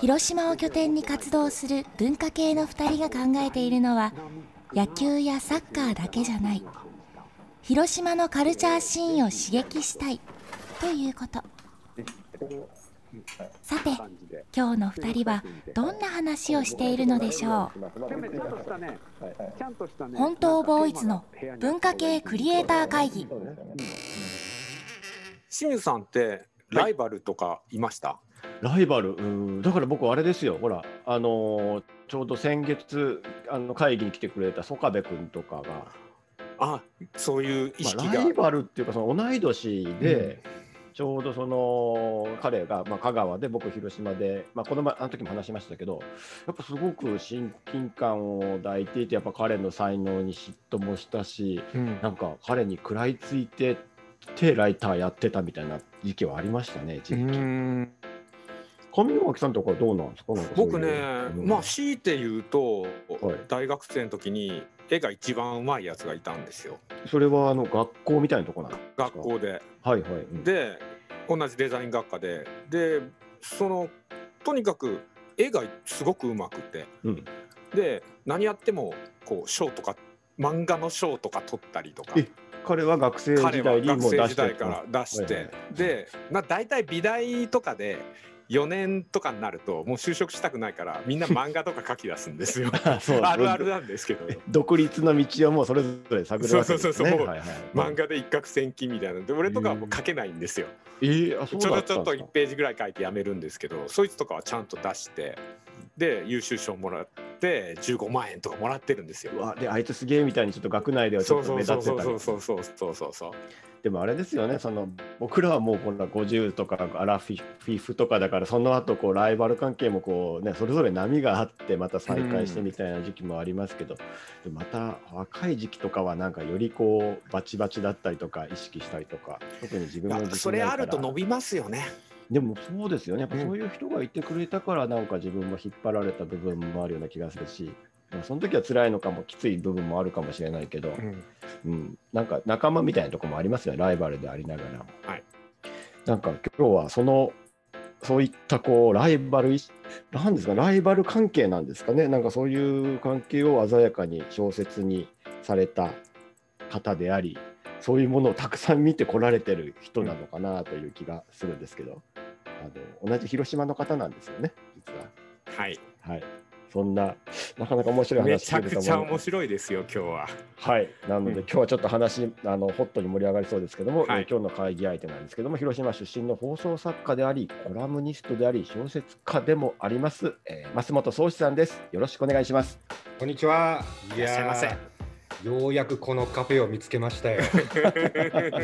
広島を拠点に活動する文化系の2人が考えているのは野球やサッカーだけじゃない。広島のカルチャーシーンを刺激したい。ということ。さて今日の2人はどんな話をしているのでしょう？本当ボーイズの文化系クリエイター会議。清水さんってライバルとかいました、ライバル？うん。だから僕あれですよ。ほらあのーちょうど先月あの会議に来てくれた曽我部君とかが、あそういう意識まあ、が、ライバルっていうかその同い年で、ちょうどその彼が、まあ、香川で僕広島で、まあ、この前あの時も話しましたけどやっぱすごく親近感を抱いていてやっぱ彼の才能に嫉妬もしたしうん。なんか彼に食らいついててライターやってたみたいな時期はありましたね一う時期。ん。上脇さんとかどうなんですか？僕ね、うん。まあ強いて言うと、はい。大学生の時に絵が一番うまいやつがいたんですよ。それはあの学校みたいなとこなんですか？学校で。はいはい。うん。で同じデザイン学科で。でそのとにかく絵がすごくうまくて。うん、で何やってもこう賞とか漫画の賞とか取ったりとか。え彼は学生時代にもう出してから出して、はいはいで、まあ、大体美大とかで4年とかになるともう就職したくないからみんな漫画とか書き出すんですよ。あるあるなんですけど。独立の道をもうそれぞれ探るわけですね。そうそうそうはいはい、漫画で一攫千金みたいなので俺とかはもう書けないんですよ。えー、あそうちょだっとちょっと1ったんですかページぐらい書いてやめるんですけどそいつとかはちゃんと出してで優秀賞もらって15万円とかもらってるんですよ。うわであいつすげえみたいにちょっと学内ではちょっと目立ってたりそうそうそう。そうそうそうでもあれですよねその僕らはもうこんな50とかアラフィフとかだからその後こうライバル関係もこうねそれぞれ波があってまた再開してみたいな時期もありますけど、でまた若い時期とかはなんかよりこうバチバチだったりとか意識したりとか特に自分それあると伸びますよねでもそうですよね。やっぱそういう人がいてくれたからなんか自分も引っ張られた部分もあるような気がするし、まあその時は辛いのかもきつい部分もあるかもしれないけど、うん。うん、なんか仲間みたいなところもありますよね、ライバルでありながら。はい、なんか今日はその、そういったこうライバルなんですか、ライバル関係なんですかね、なんかそういう関係を鮮やかに小説にされた方であり、そういうものをたくさん見てこられてる人なのかなという気がするんですけど、あの同じ広島の方なんですよね、実は。はい。はい。そんな、なかなか面白いめ話ちゃくちゃ面白いですよ今日は。はい、なので、うん。今日はちょっと話あのホットに盛り上がりそうですけども、はい。えー今日の会議相手なんですけども広島出身の放送作家でありコラムニストであり小説家でもあります、えー増本宗志さんです。よろしくお願いします。こんにちは。いいらっしゃいませようやくこのカフェを見つけましたよ。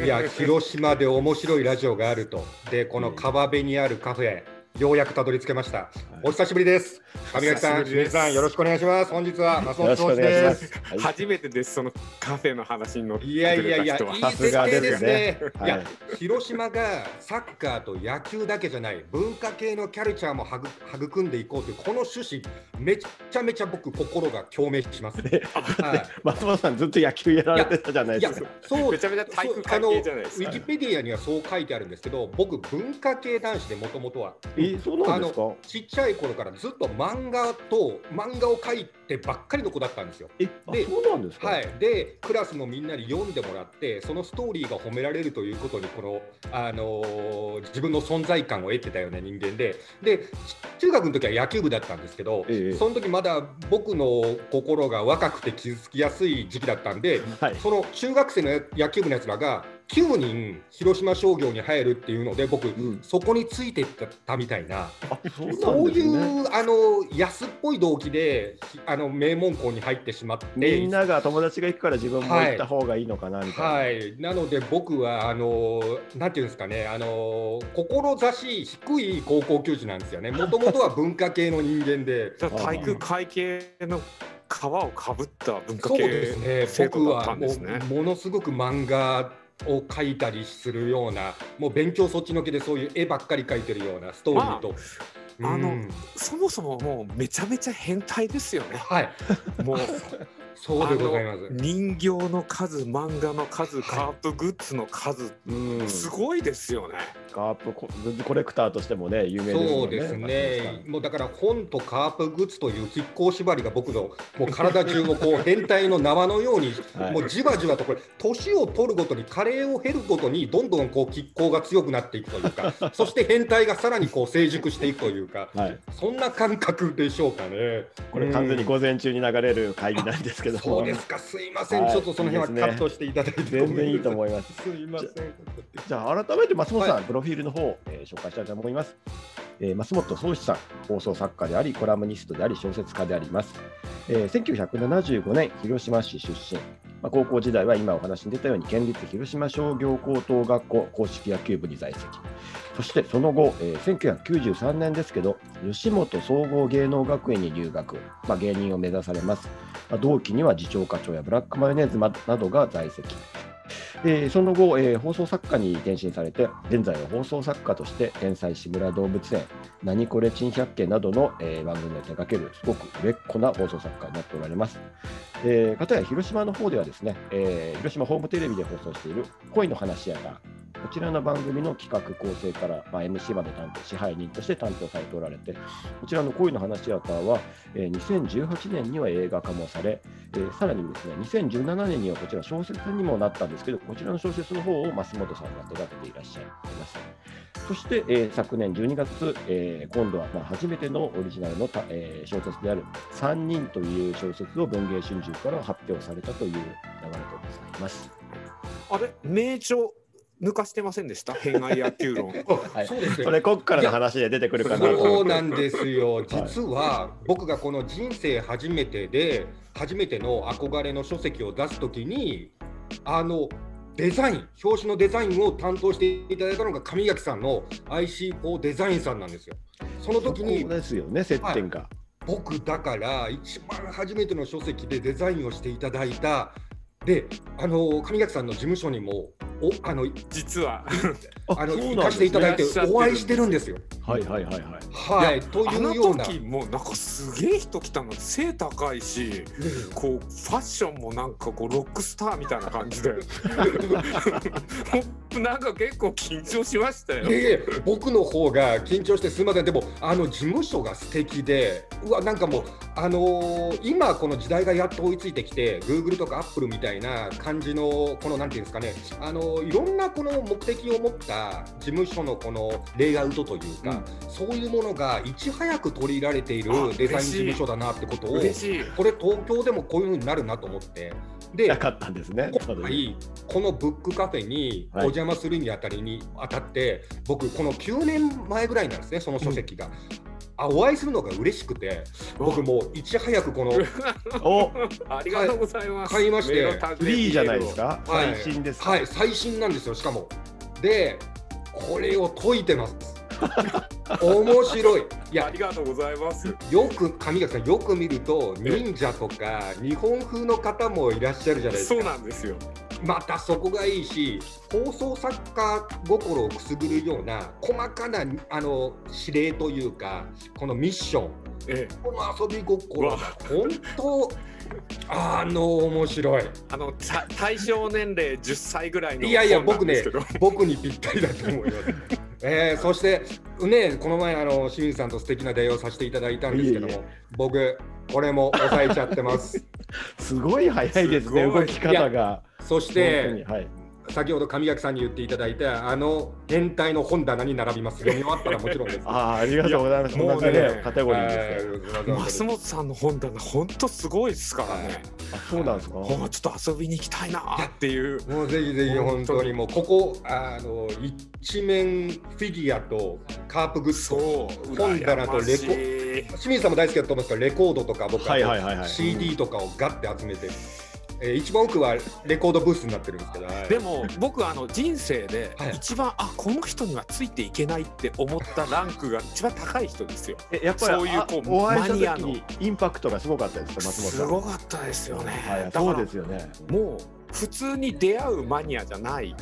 いや、広島で面白いラジオがあると。で、この川辺にあるカフェ、ようやくたどり着けました。お久しぶりです。上垣さん、お久しぶりです。清水さん、よろしくお願いします。本日は松本総司で。す。初めてです。そのカフェの話に乗ってくいやいやいや、いいさすがで設定ですすねい。いや、広島がサッカーと野球だけじゃない文化系のキャルチャーもはぐ育んでいこうというこの趣旨めちゃめちゃ僕心が共鳴します。はい。松本さんずっと野球やられてたじゃないですか。そう。めちゃめちゃ体育そう会系じゃないですか。ウィキペディアにはそう書いてあるんですけど僕文化系男子でもともとはえーそうなんですか？ちっちゃい頃からずっと漫画と漫画を描いてばっかりの子だったんですよ。えあでそうなんですか、はい、でクラスのみんなに読んでもらってそのストーリーが褒められるということにこの、あのー自分の存在感を得てたような人間で。でち中学の時は野球部だったんですけど、ええ。その時まだ僕の心が若くて傷つきやすい時期だったんではい。その中学生の野球部のやつらが9人広島商業に入るっていうので僕、うん。そこについてったみたいな。あそうなそうい。うあの安っぽい動機でひあの名門校に入ってしまって。みんなが友達が行くから自分も行った方がいいのかなみたいな。はい、なので僕はあのなんていうんですかねあの志低い高校球児なんですよね。もともとは文化系の人間で。体育会系の皮をかぶった文化そう系ですね。生徒だっ僕はもたんですね。う。ものすごく漫画を書いたりするようなもう勉強そっちのけでそういう絵ばっかり描いてるようなストーリーと。まああのうんそもそももうめちゃめちゃ変態ですよね。はい、もう そうでございます。人形の数、漫画の数、カープグッズの数、うん、すごいですよね。カープコグッズコレクターとしてもね有名ね。そうですね、もうだから本とカープグッズという亀甲縛りが僕のもう体中をこう変態の縄のように、はいもうじわじわとこれ、年を取るごとに、加齢を経るごとに、どんどんこう亀甲が強くなっていくというか、そして変態がさらにこう成熟していくというか、はい、そんな感覚でしょうかね。これ完全にうん午前中に流れる会議なんですけども、そうですか、すいません、はいちょっとその辺はカットしていただいて、全然いいと思います。すいません。じゃあ改めて松本さん、はプロフィールの方、えー紹介したいと思います。えー、増本宗志さん、放送作家であり、コラムニストであり、小説家であります。えー、1975年、広島市出身。まあ、高校時代は今お話に出たように、県立広島商業高等学校硬式野球部に在籍。そしてその後、えー、1993年ですけど、吉本総合芸能学園に入学、まあ、芸人を目指されます。まあ、同期には次長課長やブラックマヨネーズなどが在籍。えーその後、えー放送作家に転身されて、現在は放送作家として、天才志村動物園、何これ珍百景などの、えー番組を手掛ける、すごく売れっ子な放送作家になっておられます。えー、かたや広島の方ではですね、えー広島ホームテレビで放送している恋の話やが、こちらの番組の企画構成から、まあ、MC まで担当、支配人として担当されておられて、こちらの恋の話やがは、えー2018年には映画化もされ、えーさらにですね、2017年にはこちら小説にもなったんですけど、こちらの小説の方を増本さんが手掛けていらっしゃいます。そして、えー昨年12月、えー今度はまあ初めてのオリジナルのた、えー小説である「3人」という小説を文藝春秋から発表されたという流れでございます。あれ、名著？抜かしてませんでした？変愛野球論。はいそうですねそれ、こっからの話で出てくるかなとそう。なんですよ、実は僕がこの人生初めてで、初めての憧れの書籍を出すときに、あのデザイン、表紙のデザインを担当していただいたのが上垣さんの IC4 デザインさんなんですよ。その時にそうですよね、接点が。僕だから一番初めての書籍でデザインをしていただいたであの上垣さんの事務所にもおあの実は。あの行かせていただいてお会いしてるんですよ。はいはいはいはい。はい、とあのいうような。時もうなんかすげえ人来たの背高いしこうファッションもなんかこうロックスターみたいな感じで なんか結構緊張しましたよ。いえいえ僕の方が緊張してすみませんでもあの事務所が素敵でうわなんかもうあのー今この時代がやっと追いついてきて Google とか Apple みたいな感じのこのなんていうんですかねあのーいろんなこの目的を持った事務所のこのレイアウトというか、そういうものがいち早く取り入れられているあデザイン事務所だなってことを。これ東京でもこういう風になるなと思ってでなかったんですね。今回このブックカフェにおはい邪魔するにあたりにあたって、僕この9年前ぐらいなんですねその書籍が。あお会いするのが嬉しくて僕もういち早くこのお ありがとうございます。買いましてフリーじゃないですか？はい最新ですか？はい最新なんですよしかも。でこれを解いてます。面白い。いあやりがとうございます。よく上垣さんよく見ると忍者とか日本風の方もいらっしゃるじゃないですそうか。なんですよ。またそこがいいし放送作家心をくすぐるような細かなあの指令というかこのミッション。ええ、この遊び心が本当あの面白い。あのた対象年齢10歳ぐらいのいやいや僕ね僕にぴったりだと思います。えー、そしてねこの前あの清水さんと素敵な出会いをさせていただいたんですけどもいえい僕これも抑えちゃってます すごい早いですね、動き方が。そしてにはい。先ほど上垣さんに言っていただいたあの変態の本棚に並びます。読み終わったらもちろんです。ああ、ありがとうございます。もうねカテゴリーですね。はい増本さんの本棚本当すごいですからね。あ、そうなんですか？ほんちょっと遊びに行きたいなっていう。もうぜひぜひ本当にもうここあの一面フィギュアとカープグッズそう。本棚とレコ清水さんも大好きだと思うんですけどレコードとか僕はいはいはいはい CD とかをガッて集めて、えー一番奥はレコードブースになってるんですけど、はいでも僕あの人生ではい一番、あこの人にはついていけないって思ったランクが一番高い人ですよ。えやっぱりそういうこうあお会いマニアのした時にインパクトがすごかったですか、松本さん。すごかったですよね。はい、そうですよね。もう普通に出会うマニアじゃない。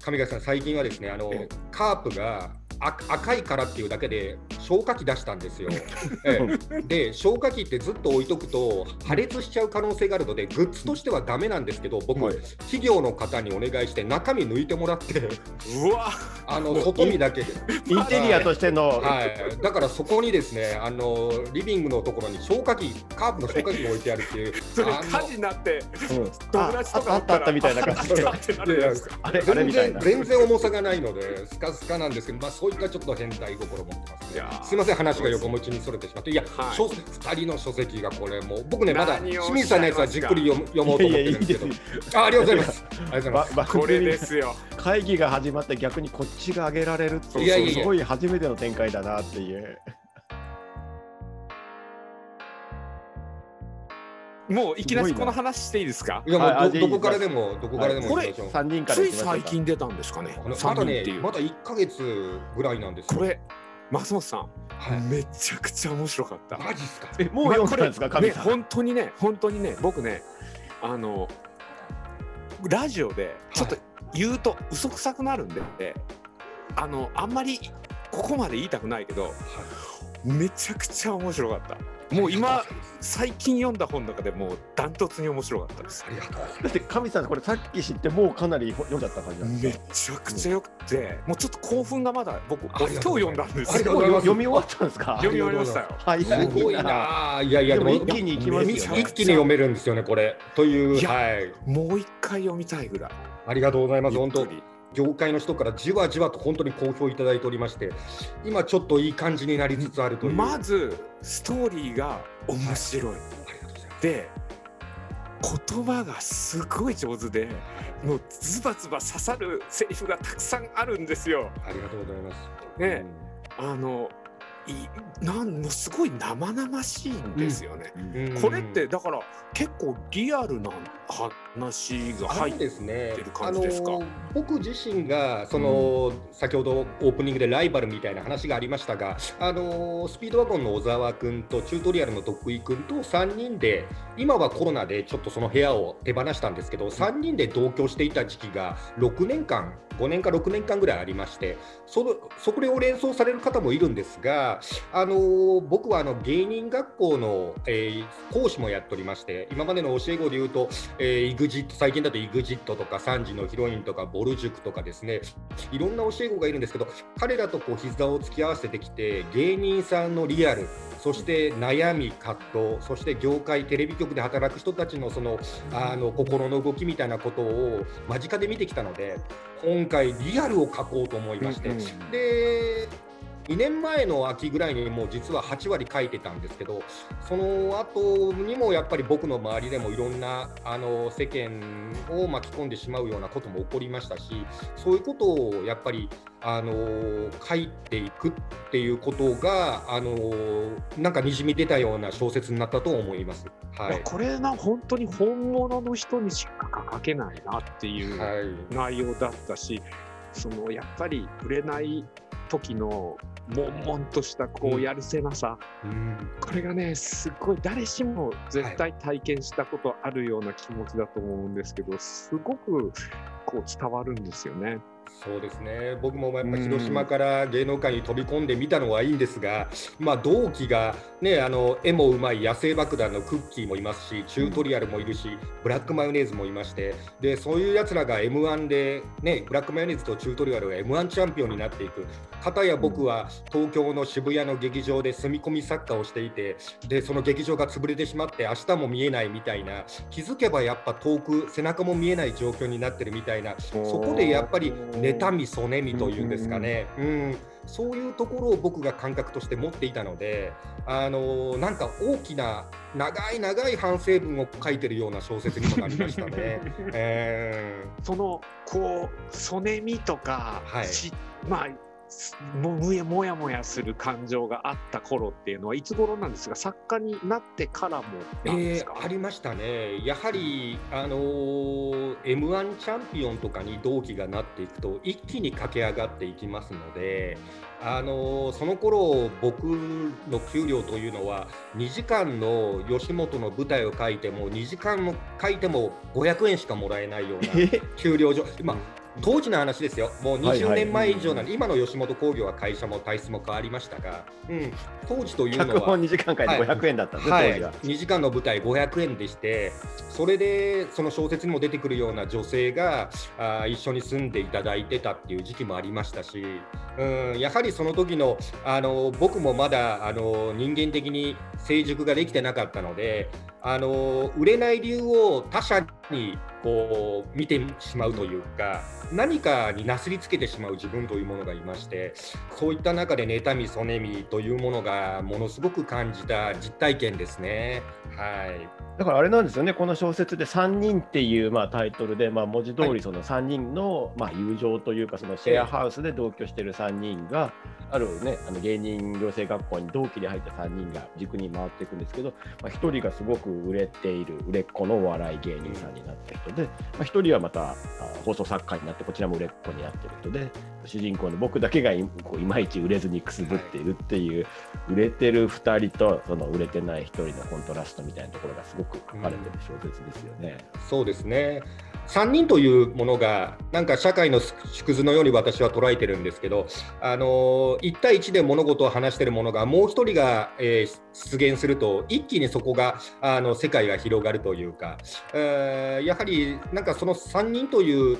上川さん最近はですねあのえカープがあ赤いからっていうだけで消火器出したんですよ。ええ。で消火器ってずっと置いとくと破裂しちゃう可能性があるのでグッズとしてはダメなんですけど僕、はい。企業の方にお願いして中身抜いてもらって。うわ。あの外見だけで。インテリアとしての、はい、だからそこにですねあのリビングのところに消火器カープの消火器が置いてあるっていう。それ火事になってうん。友達とかああったあったみたいな感じ。で全。然全然重さがないのでスカスカなんですけど、まあ、そういったちょっと変態心持ってますね。いやーすいません話が横持ちにそれてしまって。いや、はい。書籍2人の書籍がこれもう僕ねまだ清水さんのやつはじっくり読む読もうと思ってるんですけど。いやいやいいですあありがとうございます。ありがとうございます。ばこれですよ。会議が始まって逆にこっちが上げられるっていういやいやいや。すごい初めての展開だなっていう。もういきなりこの話していいですか？いやもうど,、こからでもどこからでもこれ三人からつい最近出たんですかね？ま3だ人っていう。ねまだ1か月ぐらいなんですよ。これ松本さん、はい。めちゃくちゃ面白かった。マジっすか？えもう読んだんですか、ね。本当にね本当にね僕ねあのラジオでちょっと言うと嘘くさくなるんで、あのあんまりここまで言いたくないけどめちゃくちゃ面白かった。もう今最近読んだ本の中でもうダントツに面白かったです。あ。りがとう。だって神さんこれさっき知ってもうかなり読んじゃった感じなんめですちゃくちゃよくて、もうちょっと興奮がまだ僕今日読んだんですよ。読み終わったんですか？読み終わりましたよ。早すごいな。あいやいやでもで一気に行きますよ一ね気に読めるんですよねこれ。といういやはい。もう一回読みたいぐらい。ありがとうございます本当。ゆっくり業界の人からじわじわと本当に好評いただいておりまして今ちょっといい感じになりつつあるという。まずストーリーが面白い。ありがとうござい。ますで言葉がすごい上手でもうズバズバ刺さるセリフがたくさんあるんですよ。ありがとうございます。ね。あのいなんもすごい生々しいんですよね。うん。これってだから結構リアルな話があ入ってのですねてる感じですかあの僕自身がその、先ほどオープニングでライバルみたいな話がありましたがあのスピードワゴンの小沢君とチュートリアルの徳井君と3人で今はコロナでちょっとその部屋を手放したんですけど3人で同居していた時期が6年間5年か6年間ぐらいありましてそのそこを連想される方もいるんですがあの僕はあの芸人学校の、えー講師もやっておりまして今までの教え子でいうと、えー、EXIT 最近だと EXIT とか3時のヒロインとかボル塾とかですね。いろんな教え子がいるんですけど彼らとこう膝を突き合わせてきて芸人さんのリアルそして悩み葛藤そして業界テレビ局で働く人たちのそのあの心の動きみたいなことを間近で見てきたので今回リアルを書こうと思いまして、うん。で2年前の秋ぐらいにもう実は8割書いてたんですけどその後にもやっぱり僕の周りでもいろんなあの世間を巻き込んでしまうようなことも起こりましたしそういうことをやっぱりあの書いていくっていうことがあのなんかにじみ出たような小説になったと思います。はいい、これな本当に本物の人にしか書けないなっていうはい内容だったし、そのやっぱり売れない時の悶々としたこうやるせなさ、うんこれがねすっごい誰しも絶対体験したことあるような気持ちだと思うんですけど、すごくこう伝わるんですよね。そうですね。僕もやっぱ広島から芸能界に飛び込んでみたのはいいんですが、まあ、同期が、ね、あの絵もうまい野生爆弾のクッキーもいますしチュートリアルもいるし、ブラックマヨネーズもいましてでそういうやつらが m 1で、ね、ブラックマヨネーズとチュートリアルが m 1チャンピオンになっていく。片や僕は東京の渋谷の劇場で住み込み作家をしていてでその劇場が潰れてしまって明日も見えないみたいな。気づけばやっぱ遠く背中も見えない状況になってるみたいな。そこでやっぱり妬みそねみというんですかね、うん、そういうところを僕が感覚として持っていたので、あのなんか大きな長い長い反省文を書いてるような小説にもなりましたね。えー、そのこうそねみとか、はい、まあももやもやもやする感情があった頃っていうのはいつ頃なんですが作家になってからもえー、ありましたね。やはりあのー、m 1チャンピオンとかに同期がなっていくと一気に駆け上がっていきますのであのその頃僕の給料というのは2時間の吉本の舞台を書いても2時間も書いても500円しかもらえないような給料上、まあ、当時の話ですよ、もう20年前以上なんで、今の吉本興業は会社も体質も変わりましたが、うん、当時というのは、2時間会で500円だったんで、はい、当時は、2時間の舞台500円でして、それでその小説にも出てくるような女性があ一緒に住んでいただいてたっていう時期もありましたし、うん、やはりその時のあの僕もまだあの人間的に成熟ができてなかったので、あの売れない理由を他者にこう見てしまうというか何かになすりつけてしまう自分というものがいましてそういった中で妬みそねみというものがものすごく感じた実体験ですね。はい。だからあれなんですよね、この小説で3人っていうまあタイトルで、まあ、文字通りその3人のまあ友情というか、そのシェアハウスで同居している3人が、あるね、あの芸人養成学校に同期で入った3人が軸に回っていくんですけど、まあ、1人がすごく売れている、売れっ子のお笑い芸人さんになった人で、まあ、1人はまた放送作家になって、こちらも売れっ子になってる人で、主人公の僕だけがいこういまいち売れずにくすぶっているっていう、売れてる2人とその売れてない1人のコントラストみたいなところがすごく書かれてる小説ですよね。うん、そうですね3人というものがなんか社会の縮図のように私は捉えてるんですけど、あの1対1で物事を話してるものがもう1人が、えー、出現すると一気にそこがあの世界が広がるというか、えー、やはりなんかその3人という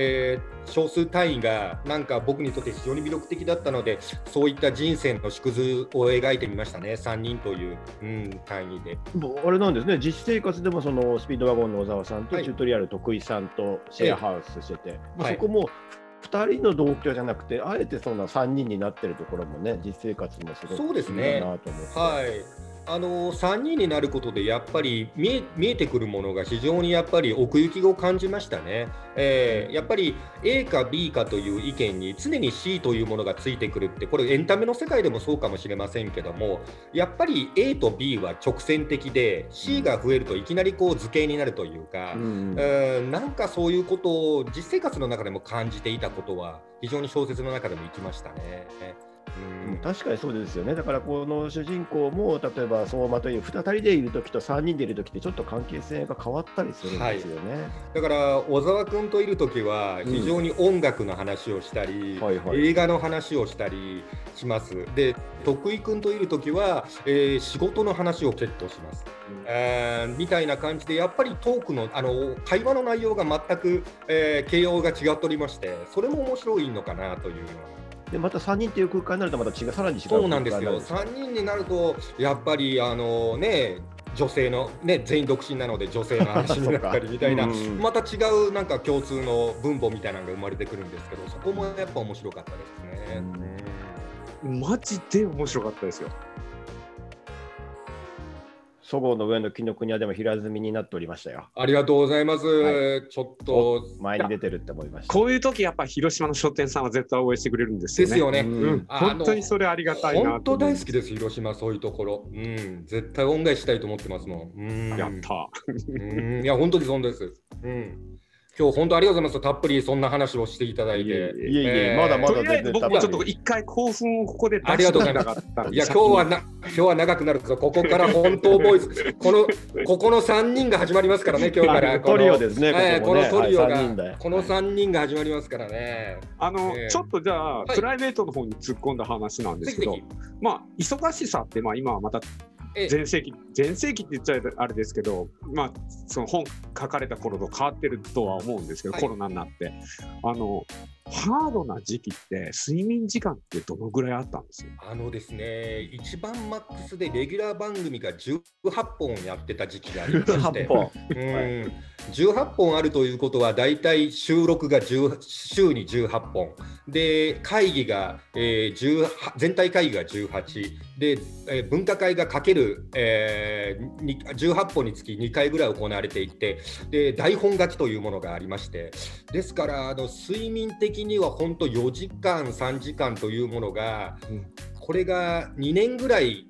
えー、少数単位がなんか僕にとって非常に魅力的だったのでそういった人生の縮図を描いてみましたね。3人という、うん、単位で。あれなんですね。実生活でもそのスピードワゴンの小沢さんとチュートリアル徳井さんとシェアハウスしてて、まあ、そこも2人の同居じゃなくてあえてそんな3人になってるところもね実生活もすごくそうですね。なと思って。はいあの3人になることでやっぱり見え見えてくるものが非常にやっぱり奥行きを感じましたね、えー、やっぱり A か B かという意見に常に C というものがついてくるってこれエンタメの世界でもそうかもしれませんけどもやっぱり A と B は直線的で C が増えるといきなりこう図形になるというか、うん、えー、なんかそういうことを実生活の中でも感じていたことは非常に小説の中でも生きましたね。うん、確かにそうですよね。だからこの主人公も例えば相馬という2人でいる時と3人でいる時ってちょっと関係性が変わったりするんですよね。はい、だから小沢君といる時は非常に音楽の話をしたり、うんはいはい、映画の話をしたりします。で徳井君といる時は、えー、仕事の話を結構します。うん、えー、みたいな感じでやっぱりトークのあの会話の内容が全く、えー、形容が違っておりましてそれも面白いのかなというのは。でまた3人っていう空間になるとまた違うさらに違うそうなんですよ3人になるとやっぱりあのね女性の、ね、全員独身なので女性の話になったりみたいな また違うなんか共通の分母みたいなのが生まれてくるんですけどそこもやっぱ面白かったですね。マジで面白かったですよ。そごうの上の紀の国はでも平積みになっておりましたよ。ありがとうございます。はい、ちょっと前に出てるって思いました。こういう時やっぱ広島の書店さんは絶対応援してくれるんですよね。ですよね。うん、本当にそれありがたいな本当大好きです広島そういうところ。うん、絶対恩返ししたいと思ってますもん。うん、やった。うん、いや本当にそうです。うん。今日本当ありがとうございます。たっぷりそんな話をしていただいて。いえいえ。いええーまだまだとりあえず僕もちょっと一回興奮をここで出しておきたかったんでいや今日はな今日は長くなるけどここから本当ボーイズこのここの三人が始まりますからね今日から。はいトリオですねはいここね。のトリオが、はいこの三人が始まりますからね。あの、ええちょっとじゃあ、はい。プライベートの方に突っ込んだ話なんですけどぜひぜまあ忙しさってまあ今はまたええ全盛期全盛期って言っちゃあれですけどまあその本書かれた頃と変わってるとは思うんですけど、はい。コロナになって。あのハードな時期って睡眠時間ってどのぐらいあったんです？よあのですね一番マックスでレギュラー番組が18本やってた時期がありまして。8。本。うん。18本あるということは大体収録が10週に18本。で会議が、えー10全体会議が18で、えー分科会がかける、えーに18本につき2回ぐらい行われていて。で台本書きというものがありまして。ですからあの睡眠的には本当4時間3時間というものが、うんこれが2年ぐらい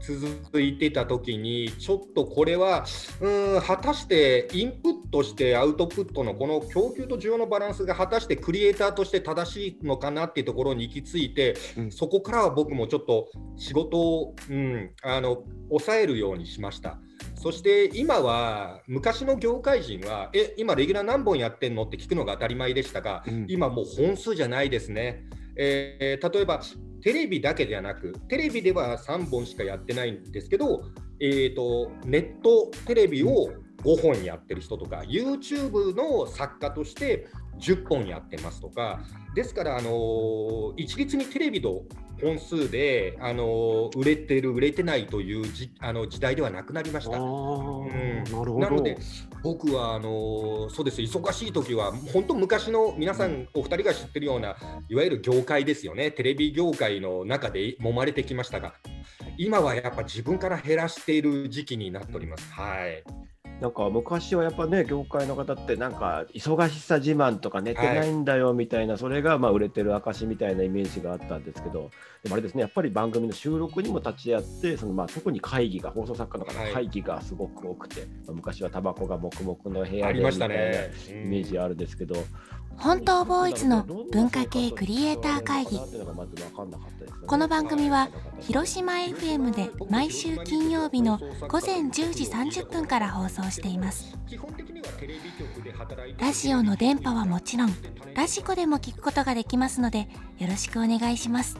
続いてた時にちょっとこれはうん果たしてインプットしてアウトプットのこの供給と需要のバランスが果たしてクリエイターとして正しいのかなっていうところに行き着いて、うんそこからは僕もちょっと仕事を、うん、あの抑えるようにしました。そして今は昔の業界人は、え、今レギュラー何本やってんの？って聞くのが当たり前でしたが、うん。今もう本数じゃないですね。えー例えばテレビだけではなく、テレビでは3本しかやってないんですけど、えー、とネットテレビを5本やってる人とか、YouTube の作家として10本やってますとか、ですから、あのー一律にテレビの本数で、あのー売れてる、売れてないというじあの時代ではなくなりました。うん。なるほど。なので僕はあのーそうです。忙しい時は本当昔の皆さん。お二人が知ってるようないわゆる業界ですよね。テレビ業界の中で揉まれてきましたが今はやっぱ自分から減らしている時期になっております。はいなんか昔はやっぱね業界の方ってなんか忙しさ自慢とか寝てないんだよみたいな、それがまあ売れてる証みたいなイメージがあったんですけどでもあれですねやっぱり番組の収録にも立ち会ってそのまあ特に会議が放送作家の方はい会議がすごく多くて、まあ昔はタバコが黙々の部屋ありましたでみたいなね。イメージあるんですけど、本当ボーイズの文化系クリエイター会議。この番組は広島 FM で毎週金曜日の午前10時30分から放送しています。ラジオの電波はもちろんラジコでも聞くことができますのでよろしくお願いします。